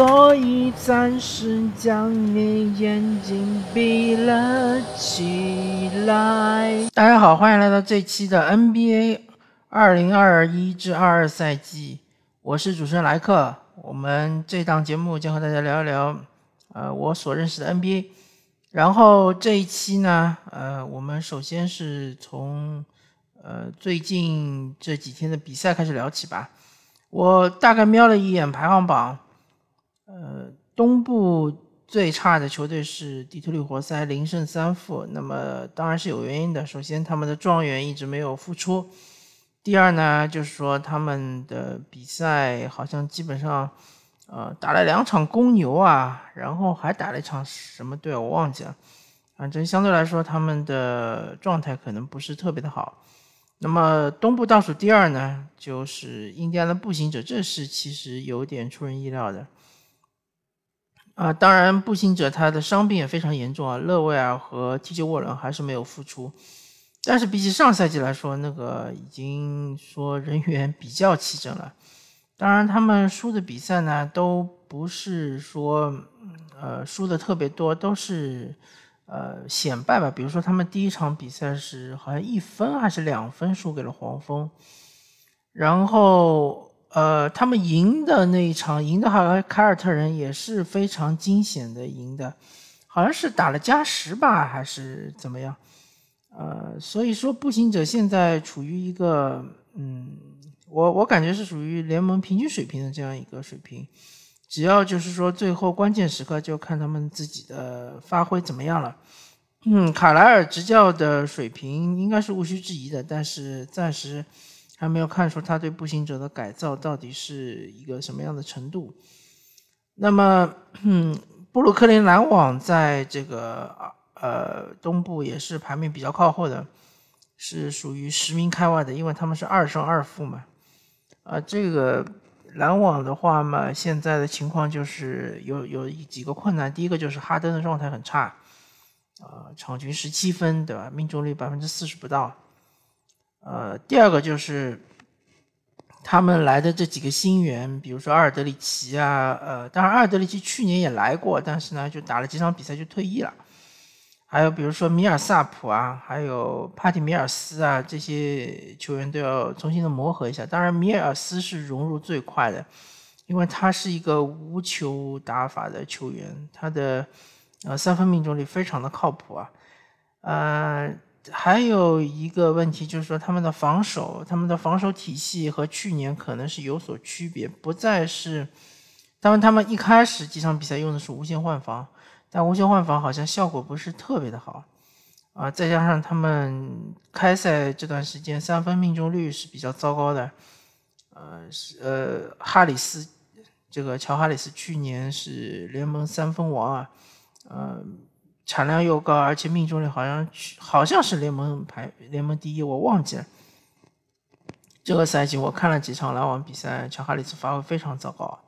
所以暂时将你眼睛闭了起来。大家好，欢迎来到这期的 NBA 二零二一至二二赛季，我是主持人莱克。我们这档节目将和大家聊一聊，呃，我所认识的 NBA。然后这一期呢，呃，我们首先是从呃最近这几天的比赛开始聊起吧。我大概瞄了一眼排行榜，呃，东部最差的球队是底特律活塞，零胜三负。那么当然是有原因的。首先，他们的状元一直没有复出；第二呢，就是说他们的比赛好像基本上，呃，打了两场公牛啊，然后还打了一场什么队我忘记了。反正相对来说，他们的状态可能不是特别的好。那么东部倒数第二呢，就是印第安的步行者，这是其实有点出人意料的。啊，当然步行者他的伤病也非常严重啊，勒维尔和 TJ 沃伦还是没有复出。但是比起上赛季来说，那个已经说人员比较齐整了。当然他们输的比赛呢，都不是说呃输的特别多，都是。呃，险败吧。比如说，他们第一场比赛是好像一分还是两分输给了黄蜂，然后呃，他们赢的那一场，赢的好像凯尔特人也是非常惊险的赢的，好像是打了加时吧，还是怎么样？呃，所以说步行者现在处于一个，嗯，我我感觉是属于联盟平均水平的这样一个水平。只要就是说，最后关键时刻就看他们自己的发挥怎么样了。嗯，卡莱尔执教的水平应该是无需质疑的，但是暂时还没有看出他对步行者的改造到底是一个什么样的程度。那么，嗯，布鲁克林篮网在这个呃东部也是排名比较靠后的，是属于十名开外的，因为他们是二胜二负嘛。啊，这个。篮网的话嘛，现在的情况就是有有几个困难。第一个就是哈登的状态很差，呃，场均十七分，对吧？命中率百分之四十不到。呃，第二个就是他们来的这几个新援，比如说阿尔德里奇啊，呃，当然阿尔德里奇去年也来过，但是呢，就打了几场比赛就退役了。还有比如说米尔萨普啊，还有帕蒂米尔斯啊，这些球员都要重新的磨合一下。当然，米尔斯是融入最快的，因为他是一个无球打法的球员，他的呃三分命中率非常的靠谱啊。呃，还有一个问题就是说，他们的防守，他们的防守体系和去年可能是有所区别，不再是，当然他们一开始几场比赛用的是无限换防。但无限换防好像效果不是特别的好，啊，再加上他们开赛这段时间三分命中率是比较糟糕的，呃，是呃哈里斯，这个乔哈里斯去年是联盟三分王啊，呃，产量又高，而且命中率好像好像是联盟排联盟第一，我忘记了。这个赛季我看了几场篮网比赛，乔哈里斯发挥非常糟糕。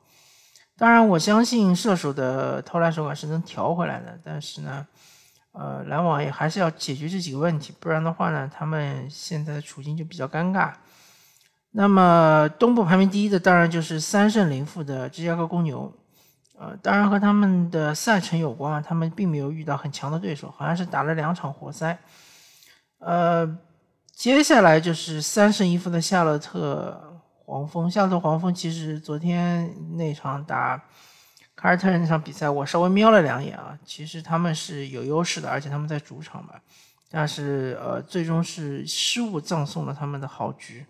当然，我相信射手的投篮手感是能调回来的，但是呢，呃，篮网也还是要解决这几个问题，不然的话呢，他们现在的处境就比较尴尬。那么东部排名第一的当然就是三胜零负的芝加哥公牛，呃，当然和他们的赛程有关，他们并没有遇到很强的对手，好像是打了两场活塞。呃，接下来就是三胜一负的夏洛特。黄蜂，夏洛特黄蜂其实昨天那场打凯尔特人那场比赛，我稍微瞄了两眼啊，其实他们是有优势的，而且他们在主场吧，但是呃，最终是失误葬送了他们的好局，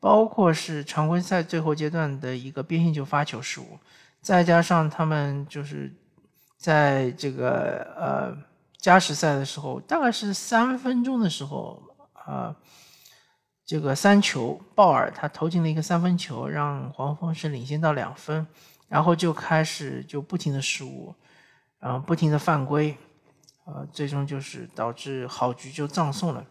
包括是常规赛最后阶段的一个边线球发球失误，再加上他们就是在这个呃加时赛的时候，大概是三分钟的时候啊。这个三球，鲍尔他投进了一个三分球，让黄蜂是领先到两分，然后就开始就不停的失误，然后不停的犯规，呃，最终就是导致好局就葬送了。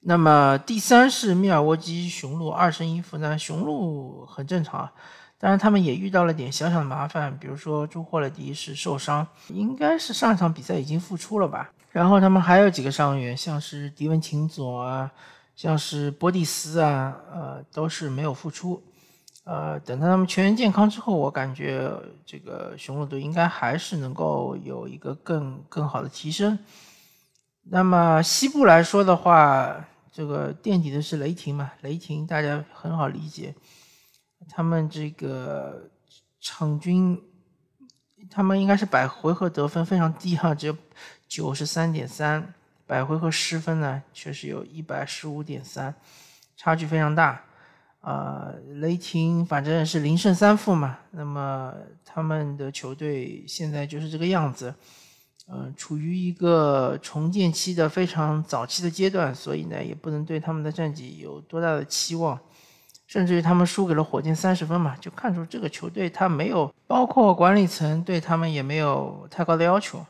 那么第三是密尔沃基雄鹿二胜一负，那雄鹿很正常啊，当然他们也遇到了点小小的麻烦，比如说朱霍勒迪是受伤，应该是上一场比赛已经复出了吧，然后他们还有几个伤员，像是迪文琴佐啊。像是波蒂斯啊，呃，都是没有复出，呃，等到他们全员健康之后，我感觉这个雄鹿队应该还是能够有一个更更好的提升。那么西部来说的话，这个垫底的是雷霆嘛？雷霆大家很好理解，他们这个场均，他们应该是百回合得分非常低哈，只有九十三点三，百回合失分呢确实有一百十五点三，差距非常大。啊，雷霆反正是零胜三负嘛，那么他们的球队现在就是这个样子，嗯，处于一个重建期的非常早期的阶段，所以呢，也不能对他们的战绩有多大的期望，甚至于他们输给了火箭三十分嘛，就看出这个球队他没有，包括管理层对他们也没有太高的要求，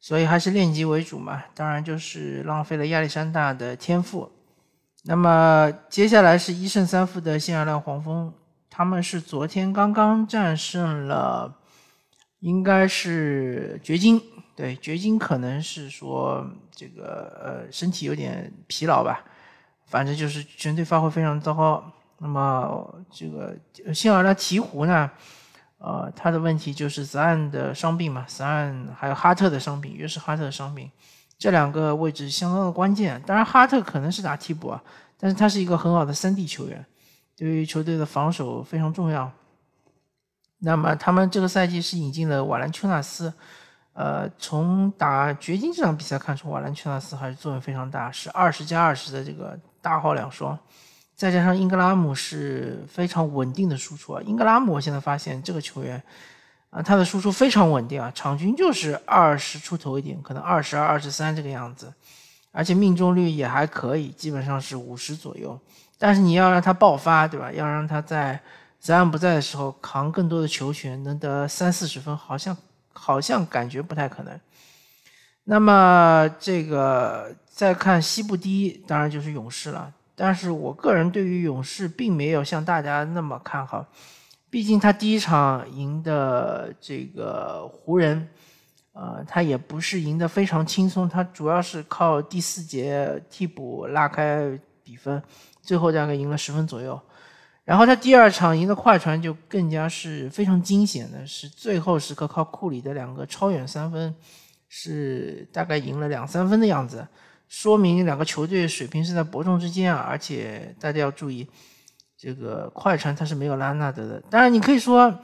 所以还是练级为主嘛，当然就是浪费了亚历山大的天赋。那么接下来是一胜三负的新奥尔良黄蜂，他们是昨天刚刚战胜了，应该是掘金。对，掘金可能是说这个呃身体有点疲劳吧，反正就是全队发挥非常糟糕。那么这个新奥尔良鹈鹕呢，呃，他的问题就是泽岸的伤病嘛，泽岸还有哈特的伤病，约是哈特的伤病。这两个位置相当的关键，当然哈特可能是打替补啊，但是他是一个很好的三 D 球员，对于球队的防守非常重要。那么他们这个赛季是引进了瓦兰丘纳斯，呃，从打掘金这场比赛看出，瓦兰丘纳斯还是作用非常大，是二十加二十的这个大号两双，再加上英格拉姆是非常稳定的输出啊，英格拉姆我现在发现这个球员。啊，他的输出非常稳定啊，场均就是二十出头一点，可能二十二、二十三这个样子，而且命中率也还可以，基本上是五十左右。但是你要让他爆发，对吧？要让他在泽安不在的时候扛更多的球权，能得三四十分，好像好像感觉不太可能。那么这个再看西部第一，当然就是勇士了。但是我个人对于勇士并没有像大家那么看好。毕竟他第一场赢的这个湖人，呃，他也不是赢得非常轻松，他主要是靠第四节替补拉开比分，最后大概赢了十分左右。然后他第二场赢的快船就更加是非常惊险的，是最后时刻靠库里的两个超远三分，是大概赢了两三分的样子，说明两个球队水平是在伯仲之间啊，而且大家要注意。这个快船他是没有拉纳德的，当然你可以说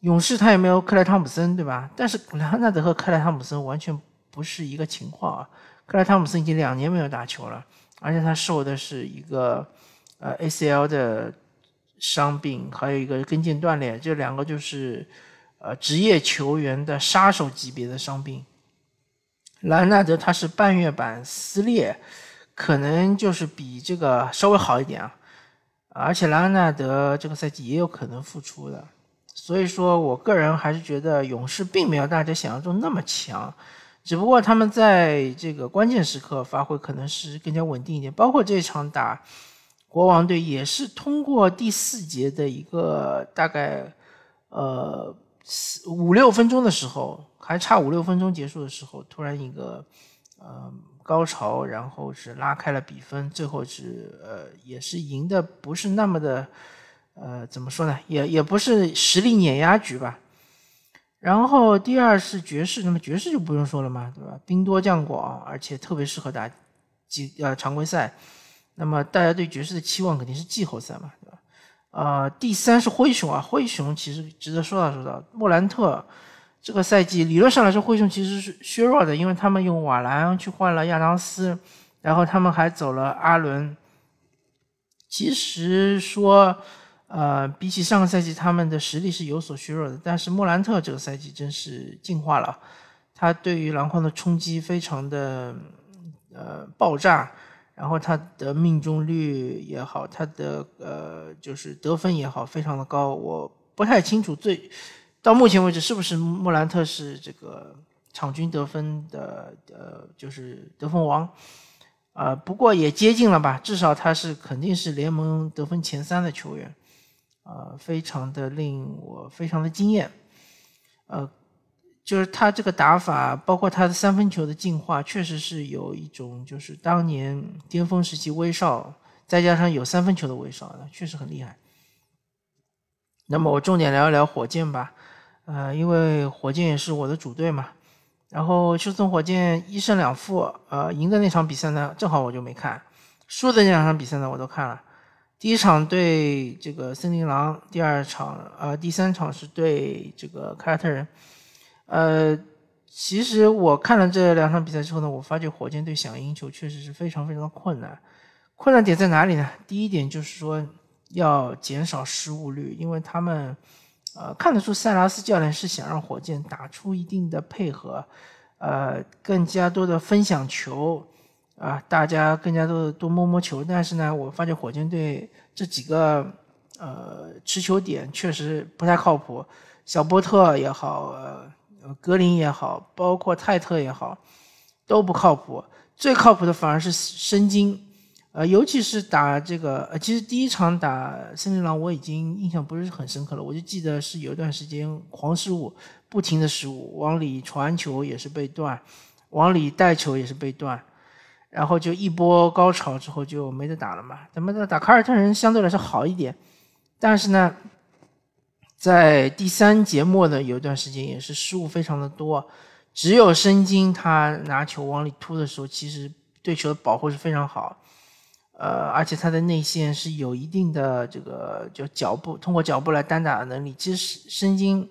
勇士他也没有克莱汤普森，对吧？但是拉纳德和克莱汤普森完全不是一个情况啊！克莱汤普森已经两年没有打球了，而且他受的是一个呃 ACL 的伤病，还有一个跟腱断裂，这两个就是呃职业球员的杀手级别的伤病。拉纳德他是半月板撕裂，可能就是比这个稍微好一点啊。而且莱昂纳德这个赛季也有可能复出的，所以说我个人还是觉得勇士并没有大家想象中那么强，只不过他们在这个关键时刻发挥可能是更加稳定一点。包括这场打国王队，也是通过第四节的一个大概呃五六分钟的时候，还差五六分钟结束的时候，突然一个呃。高潮，然后是拉开了比分，最后是呃也是赢的不是那么的，呃怎么说呢？也也不是实力碾压局吧。然后第二是爵士，那么爵士就不用说了嘛，对吧？兵多将广，而且特别适合打季呃常规赛。那么大家对爵士的期望肯定是季后赛嘛，对吧？呃，第三是灰熊啊，灰熊其实值得说道说道，莫兰特。这个赛季理论上来说，灰熊其实是削弱的，因为他们用瓦兰去换了亚当斯，然后他们还走了阿伦。其实说，呃，比起上个赛季，他们的实力是有所削弱的。但是莫兰特这个赛季真是进化了，他对于篮筐的冲击非常的呃爆炸，然后他的命中率也好，他的呃就是得分也好，非常的高。我不太清楚最。到目前为止，是不是莫兰特是这个场均得分的呃，就是得分王？啊，不过也接近了吧，至少他是肯定是联盟得分前三的球员，啊，非常的令我非常的惊艳。呃，就是他这个打法，包括他的三分球的进化，确实是有一种就是当年巅峰时期威少，再加上有三分球的威少，确实很厉害。那么我重点聊一聊火箭吧，呃，因为火箭也是我的主队嘛。然后休斯顿火箭一胜两负，呃，赢的那场比赛呢，正好我就没看，输的那两场比赛呢，我都看了。第一场对这个森林狼，第二场呃，第三场是对这个凯尔特人。呃，其实我看了这两场比赛之后呢，我发觉火箭队想赢球确实是非常非常的困难。困难点在哪里呢？第一点就是说要减少失误率，因为他们。呃，看得出塞拉斯教练是想让火箭打出一定的配合，呃，更加多的分享球，啊，大家更加多的多摸摸球。但是呢，我发觉火箭队这几个呃持球点确实不太靠谱，小波特也好，呃，格林也好，包括泰特也好，都不靠谱。最靠谱的反而是申京。呃，尤其是打这个，呃，其实第一场打森林狼我已经印象不是很深刻了，我就记得是有一段时间狂失误，不停的失误，往里传球也是被断，往里带球也是被断，然后就一波高潮之后就没得打了嘛。咱们的打凯尔特人相对来说好一点，但是呢，在第三节末呢有一段时间也是失误非常的多，只有申京他拿球往里突的时候，其实对球的保护是非常好。呃，而且他的内线是有一定的这个就脚步，通过脚步来单打的能力。其实申京，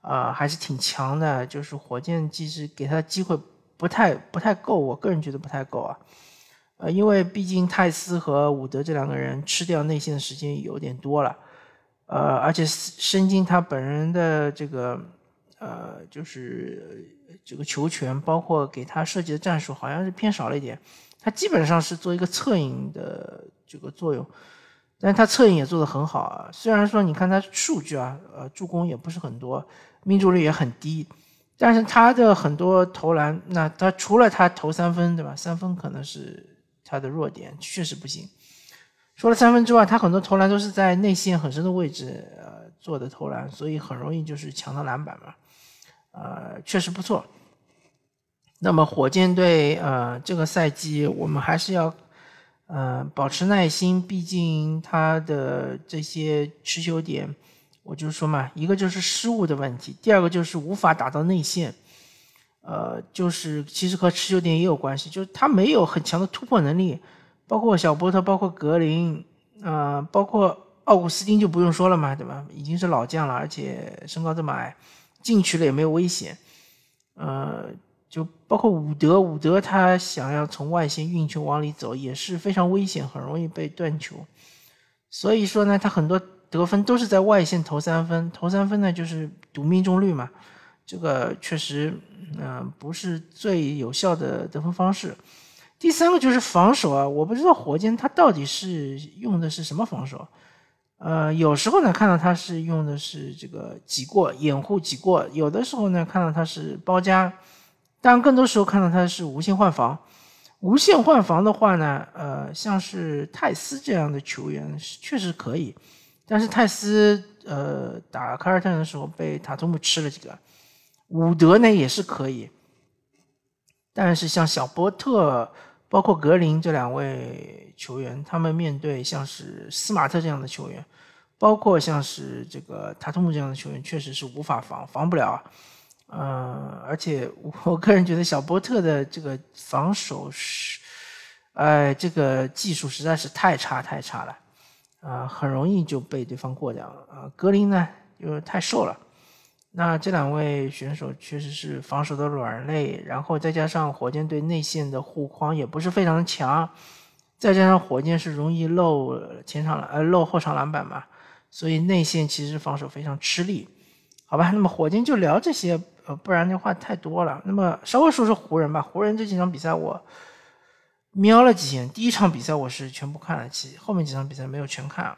啊，还是挺强的。就是火箭其实给他的机会不太不太够，我个人觉得不太够啊。呃，因为毕竟泰斯和伍德这两个人吃掉内线的时间有点多了。呃，而且申京他本人的这个呃，就是这个球权，包括给他设计的战术，好像是偏少了一点。他基本上是做一个策应的这个作用，但是他策应也做得很好啊。虽然说你看他数据啊，呃，助攻也不是很多，命中率也很低，但是他的很多投篮，那他除了他投三分，对吧？三分可能是他的弱点，确实不行。除了三分之外，他很多投篮都是在内线很深的位置呃做的投篮，所以很容易就是抢到篮板嘛，呃，确实不错。那么火箭队，呃，这个赛季我们还是要，呃，保持耐心。毕竟他的这些持球点，我就说嘛，一个就是失误的问题，第二个就是无法打到内线，呃，就是其实和持球点也有关系，就是他没有很强的突破能力。包括小波特，包括格林，呃，包括奥古斯丁就不用说了嘛，对吧？已经是老将了，而且身高这么矮，进去了也没有危险，呃。就包括伍德，伍德他想要从外线运球往里走也是非常危险，很容易被断球。所以说呢，他很多得分都是在外线投三分，投三分呢就是赌命中率嘛。这个确实，嗯，不是最有效的得分方式。第三个就是防守啊，我不知道火箭他到底是用的是什么防守。呃，有时候呢看到他是用的是这个挤过掩护挤过，有的时候呢看到他是包夹。但更多时候看到他是无限换防，无限换防的话呢，呃，像是泰斯这样的球员是确实可以，但是泰斯呃打凯尔特人的时候被塔图姆吃了几个，伍德呢也是可以，但是像小波特、包括格林这两位球员，他们面对像是斯马特这样的球员，包括像是这个塔图姆这样的球员，确实是无法防，防不了。嗯，而且我个人觉得小波特的这个防守是，哎，这个技术实在是太差太差了，啊，很容易就被对方过掉了。啊，格林呢又太瘦了，那这两位选手确实是防守的软肋，然后再加上火箭队内线的护框也不是非常的强，再加上火箭是容易漏前场呃漏后场篮板嘛，所以内线其实防守非常吃力。好吧，那么火箭就聊这些。呃，不然的话太多了。那么稍微说说湖人吧。湖人这几场比赛我瞄了几眼，第一场比赛我是全部看了，其后面几场比赛没有全看。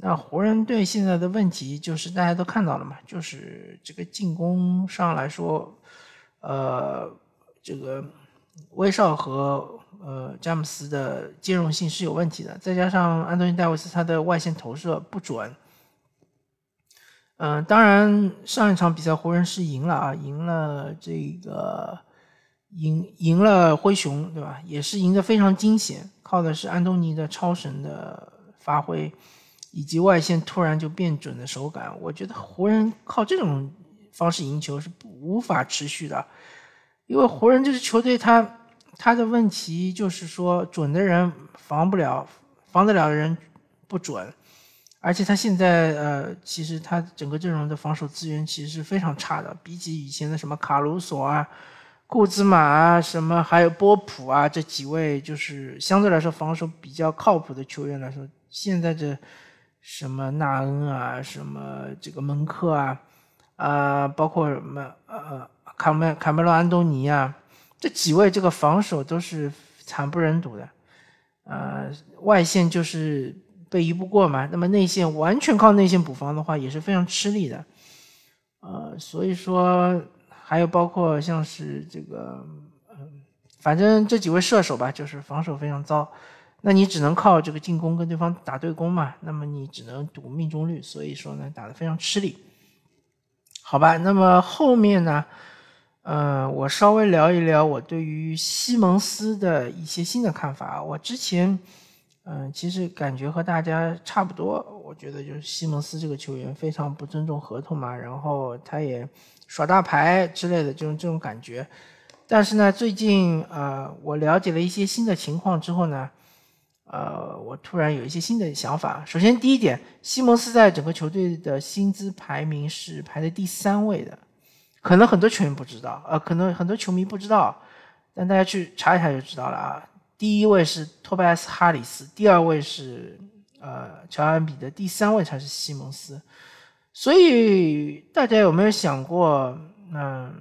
那湖人队现在的问题就是大家都看到了嘛，就是这个进攻上来说，呃，这个威少和呃詹姆斯的兼容性是有问题的，再加上安东尼戴维斯他的外线投射不准。嗯，当然，上一场比赛湖人是赢了啊，赢了这个，赢赢了灰熊，对吧？也是赢得非常惊险，靠的是安东尼的超神的发挥，以及外线突然就变准的手感，我觉得湖人靠这种方式赢球是无法持续的，因为湖人这支球队，他他的问题就是说准的人防不了，防得了的人不准，而且他现在呃，其实他整个阵容的防守资源其实是非常差的，比起以前的什么卡鲁索啊。库兹马啊，什么还有波普啊，这几位就是相对来说防守比较靠谱的球员来说，现在这什么纳恩啊，什么这个门克啊，啊，包括什么呃卡梅卡梅隆安东尼啊，这几位这个防守都是惨不忍睹的，呃，外线就是被移不过嘛，那么内线完全靠内线补防的话也是非常吃力的，呃，所以说。还有包括像是这个，嗯，反正这几位射手吧，就是防守非常糟，那你只能靠这个进攻跟对方打对攻嘛，那么你只能赌命中率，所以说呢，打得非常吃力。好吧，那么后面呢，呃，我稍微聊一聊我对于西蒙斯的一些新的看法。我之前，嗯，其实感觉和大家差不多，我觉得就是西蒙斯这个球员非常不尊重合同嘛，然后他也。耍大牌之类的这种这种感觉，但是呢，最近呃，我了解了一些新的情况之后呢，呃，我突然有一些新的想法。首先，第一点，西蒙斯在整个球队的薪资排名是排在第三位的，可能很多球员不知道，呃，可能很多球迷不知道，但大家去查一查就知道了啊。第一位是托拜斯哈里斯，第二位是呃乔安比的，第三位才是西蒙斯。所以大家有没有想过，嗯，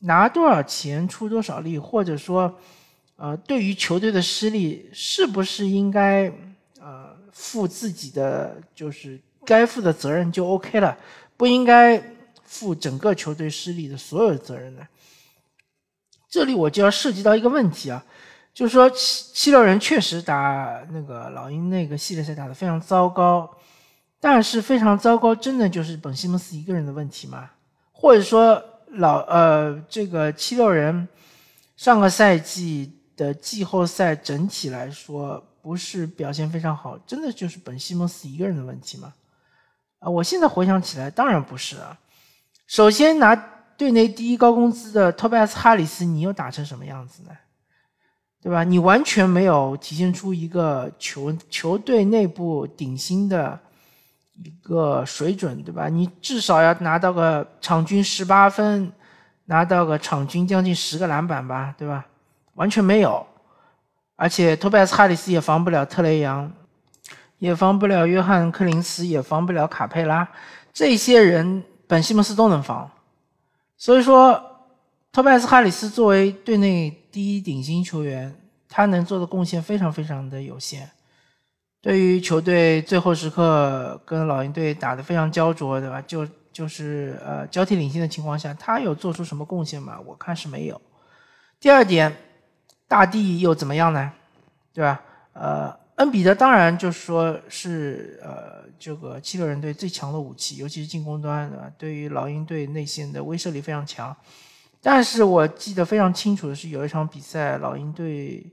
拿多少钱出多少力，或者说，呃，对于球队的失利，是不是应该呃负自己的就是该负的责任就 OK 了，不应该负整个球队失利的所有责任呢？这里我就要涉及到一个问题啊，就是说七七六人确实打那个老鹰那个系列赛打得非常糟糕。但是非常糟糕，真的就是本西蒙斯一个人的问题吗？或者说老呃这个七六人上个赛季的季后赛整体来说不是表现非常好，真的就是本西蒙斯一个人的问题吗？啊，我现在回想起来，当然不是啊。首先拿队内第一高工资的托拜斯哈里斯，你又打成什么样子呢？对吧？你完全没有体现出一个球球队内部顶薪的。一个水准，对吧？你至少要拿到个场均十八分，拿到个场均将近十个篮板吧，对吧？完全没有，而且托拜斯哈里斯也防不了特雷杨，也防不了约翰克林斯，也防不了卡佩拉，这些人本西蒙斯都能防，所以说托拜斯哈里斯作为队内第一顶薪球员，他能做的贡献非常非常的有限。对于球队最后时刻跟老鹰队打得非常焦灼，对吧？就就是呃交替领先的情况下，他有做出什么贡献吗？我看是没有。第二点，大帝又怎么样呢？对吧？呃，恩比德当然就是说是呃这个七六人队最强的武器，尤其是进攻端，对吧？对于老鹰队内线的威慑力非常强。但是我记得非常清楚的是，有一场比赛，老鹰队。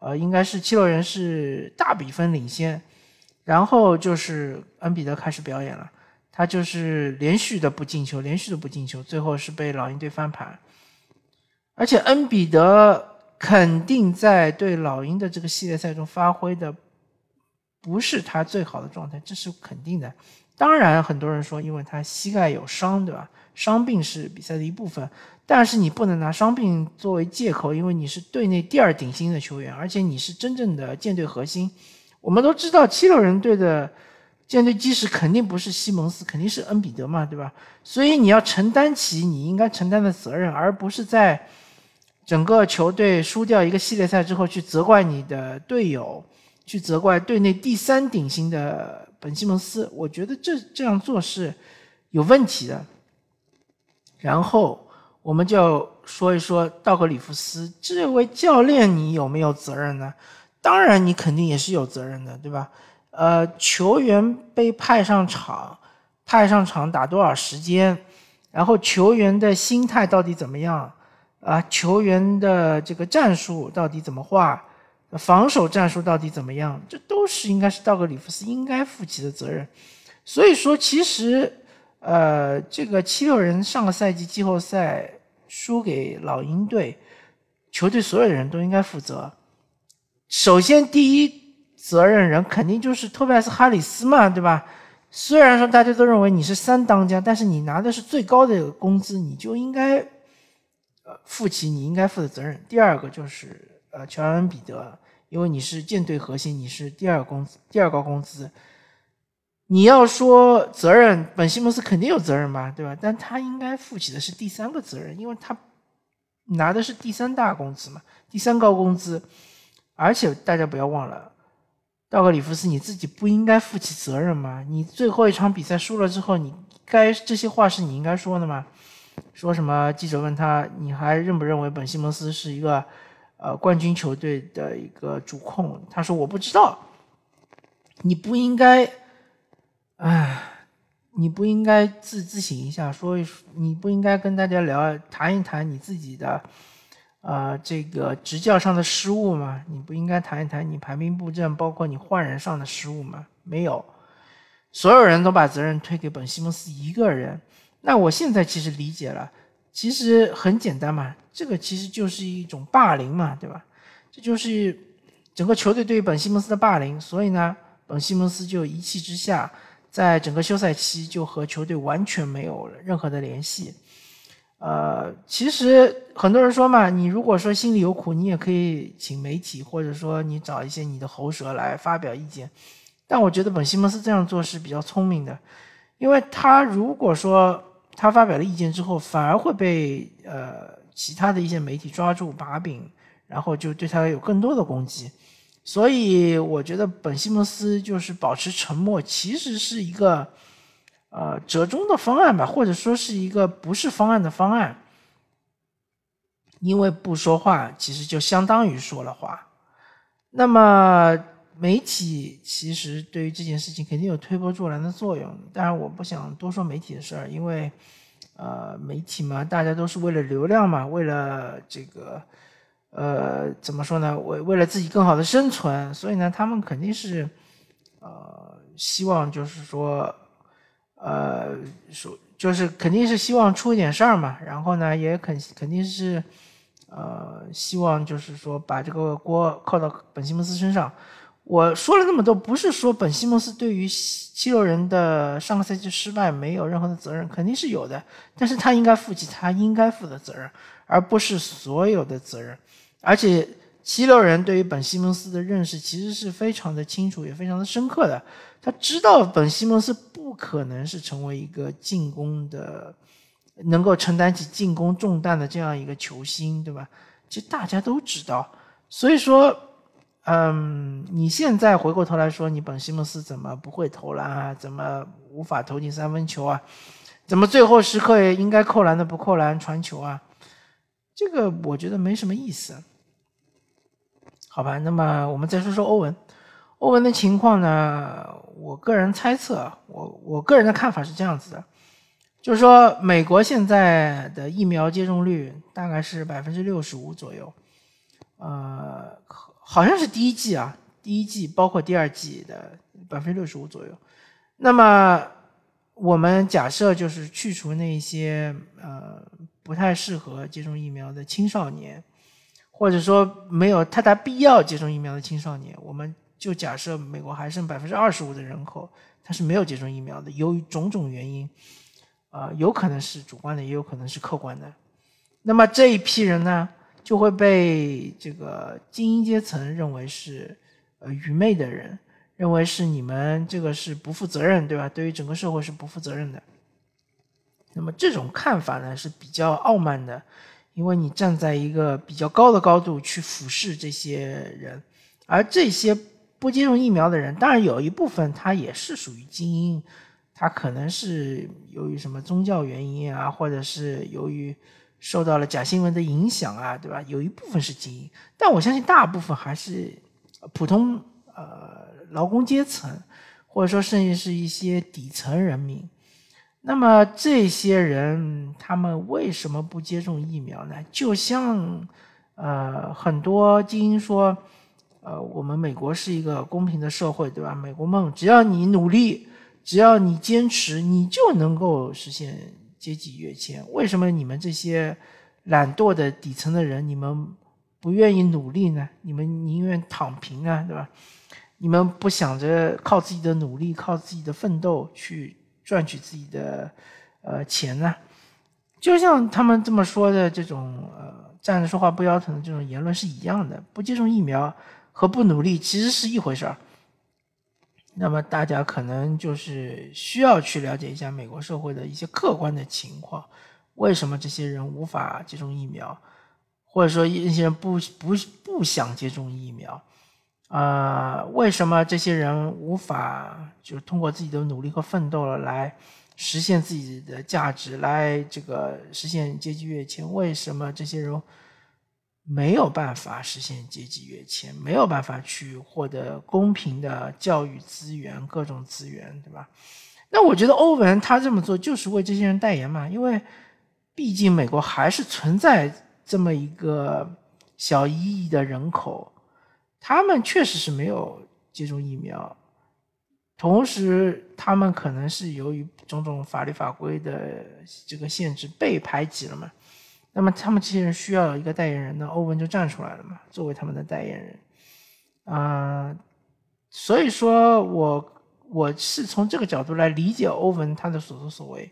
呃，应该是七六人是大比分领先，然后就是恩比德开始表演了，他就是连续的不进球，连续的不进球，最后是被老鹰队翻盘。而且恩比德肯定在对老鹰的这个系列赛中发挥的不是他最好的状态，这是肯定的。当然，很多人说因为他膝盖有伤，对吧？伤病是比赛的一部分。但是你不能拿伤病作为借口，因为你是队内第二顶薪的球员，而且你是真正的舰队核心。我们都知道七六人队的舰队基石肯定不是西蒙斯，肯定是恩比德嘛，对吧？所以你要承担起你应该承担的责任，而不是在整个球队输掉一个系列赛之后去责怪你的队友，去责怪队内第三顶薪的本西蒙斯。我觉得这这样做是有问题的。然后。我们就说一说道格里夫斯这位教练，你有没有责任呢？当然，你肯定也是有责任的，对吧？呃，球员被派上场，派上场打多少时间，然后球员的心态到底怎么样？啊，球员的这个战术到底怎么画？防守战术到底怎么样？这都是应该是道格里夫斯应该负起的责任。所以说，其实，呃，这个七六人上个赛季季后赛输给老鹰队，球队所有的人都应该负责。首先，第一责任人肯定就是托拜斯哈里斯嘛，对吧？虽然说大家都认为你是三当家，但是你拿的是最高的工资，你就应该，呃，负起你应该负的责任。第二个就是。呃，乔恩彼得，因为你是舰队核心，你是第二工资，第二高工资。你要说责任，本西蒙斯肯定有责任吧，对吧？但他应该负起的是第三个责任，因为他拿的是第三大工资嘛，第三高工资。而且大家不要忘了，道格里夫斯，你自己不应该负起责任吗？你最后一场比赛输了之后，你该这些话是你应该说的吗？说什么？记者问他，你还认不认为本西蒙斯是一个？呃，冠军球队的一个主控，他说：“我不知道，你不应该，哎，你不应该自自省一下，说你不应该跟大家聊谈一谈你自己的，呃，这个执教上的失误吗？你不应该谈一谈你排兵布阵，包括你换人上的失误吗？没有，所有人都把责任推给本西蒙斯一个人。那我现在其实理解了。”其实很简单嘛，这个其实就是一种霸凌嘛，对吧？这就是整个球队对于本西蒙斯的霸凌，所以呢，本西蒙斯就一气之下，在整个休赛期就和球队完全没有任何的联系。呃，其实很多人说嘛，你如果说心里有苦，你也可以请媒体，或者说你找一些你的喉舌来发表意见。但我觉得本西蒙斯这样做是比较聪明的，因为他如果说。他发表了意见之后，反而会被呃其他的一些媒体抓住把柄，然后就对他有更多的攻击。所以我觉得本西蒙斯就是保持沉默，其实是一个呃折中的方案吧，或者说是一个不是方案的方案。因为不说话，其实就相当于说了话。那么。媒体其实对于这件事情肯定有推波助澜的作用，当然我不想多说媒体的事儿，因为，呃，媒体嘛，大家都是为了流量嘛，为了这个，呃，怎么说呢？为为了自己更好的生存，所以呢，他们肯定是，呃，希望就是说，呃，说就是肯定是希望出一点事儿嘛，然后呢，也肯肯定是，呃，希望就是说把这个锅扣到本西蒙斯身上。我说了那么多，不是说本西蒙斯对于七六人的上个赛季失败没有任何的责任，肯定是有的，但是他应该负起他应该负的责任，而不是所有的责任。而且七六人对于本西蒙斯的认识其实是非常的清楚，也非常的深刻的。他知道本西蒙斯不可能是成为一个进攻的，能够承担起进攻重担的这样一个球星，对吧？其实大家都知道，所以说。嗯，你现在回过头来说，你本西蒙斯怎么不会投篮啊？怎么无法投进三分球啊？怎么最后时刻应该扣篮的不扣篮传球啊？这个我觉得没什么意思，好吧？那么我们再说说欧文，欧文的情况呢？我个人猜测，我我个人的看法是这样子的，就是说美国现在的疫苗接种率大概是百分之六十五左右，呃。好像是第一季啊，第一季包括第二季的百分之六十五左右。那么我们假设就是去除那些呃不太适合接种疫苗的青少年，或者说没有太大必要接种疫苗的青少年，我们就假设美国还剩百分之二十五的人口，他是没有接种疫苗的，由于种种原因，啊，有可能是主观的，也有可能是客观的。那么这一批人呢？就会被这个精英阶层认为是呃愚昧的人，认为是你们这个是不负责任，对吧？对于整个社会是不负责任的。那么这种看法呢是比较傲慢的，因为你站在一个比较高的高度去俯视这些人，而这些不接种疫苗的人，当然有一部分他也是属于精英，他可能是由于什么宗教原因啊，或者是由于。受到了假新闻的影响啊，对吧？有一部分是精英，但我相信大部分还是普通呃劳工阶层，或者说甚至是一些底层人民。那么这些人他们为什么不接种疫苗呢？就像呃很多精英说，呃，我们美国是一个公平的社会，对吧？美国梦，只要你努力，只要你坚持，你就能够实现阶级跃迁。为什么你们这些懒惰的底层的人，你们不愿意努力呢？你们宁愿躺平啊，对吧？你们不想着靠自己的努力、靠自己的奋斗去赚取自己的呃钱呢？就像他们这么说的这种呃站着说话不腰疼的这种言论是一样的。不接种疫苗和不努力其实是一回事儿。那么大家可能就是需要去了解一下美国社会的一些客观的情况，为什么这些人无法接种疫苗，或者说一些人不不不想接种疫苗。呃，为什么这些人无法就是通过自己的努力和奋斗了来实现自己的价值，来这个实现阶级跃迁？为什么这些人没有办法实现阶级跃迁，没有办法去获得公平的教育资源、各种资源，对吧？那我觉得欧文他这么做就是为这些人代言嘛，因为毕竟美国还是存在这么一个小一亿的人口。他们确实是没有接种疫苗，同时他们可能是由于种种法律法规的这个限制被排挤了嘛。那么他们这些人需要有一个代言人，那欧文就站出来了嘛，作为他们的代言人。啊，所以说我我是从这个角度来理解欧文他的所作所为。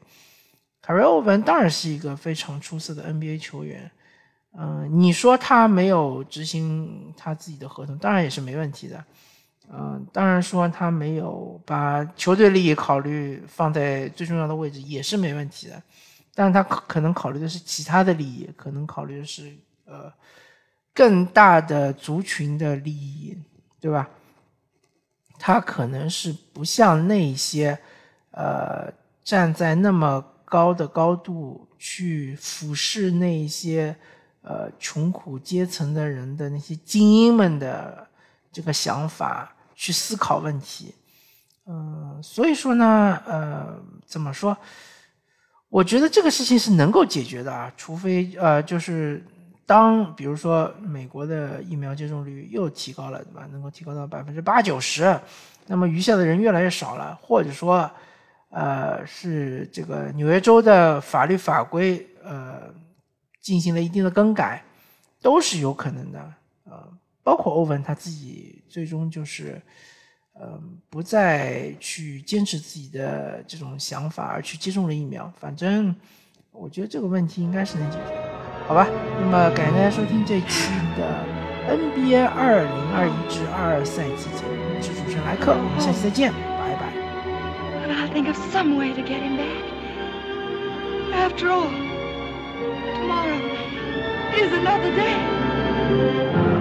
凯瑞欧文当然是一个非常出色的 NBA 球员。嗯，你说他没有执行他自己的合同，当然也是没问题的。嗯，当然说他没有把球队利益考虑放在最重要的位置，也是没问题的。但是他可能考虑的是其他的利益，可能考虑的是呃更大的族群的利益，对吧？他可能是不像那些呃站在那么高的高度去俯视那些。呃，穷苦阶层的人的那些精英们的这个想法去思考问题，嗯，所以说呢，呃，怎么说？我觉得这个事情是能够解决的啊，除非呃，就是当比如说美国的疫苗接种率又提高了，对吧？能够提高到百分之八九十，那么余下的人越来越少了，或者说，呃，是这个纽约州的法律法规，呃。进行了一定的更改，都是有可能的。呃，包括欧文他自己最终就是，呃，不再去坚持自己的这种想法，而去接种了疫苗。反正我觉得这个问题应该是能解决的，好吧？那么感谢大家收听这期的 NBA 二零二一至二二赛季节目，我是主持人莱克，我们下期再见，拜拜。tomorrow is another day.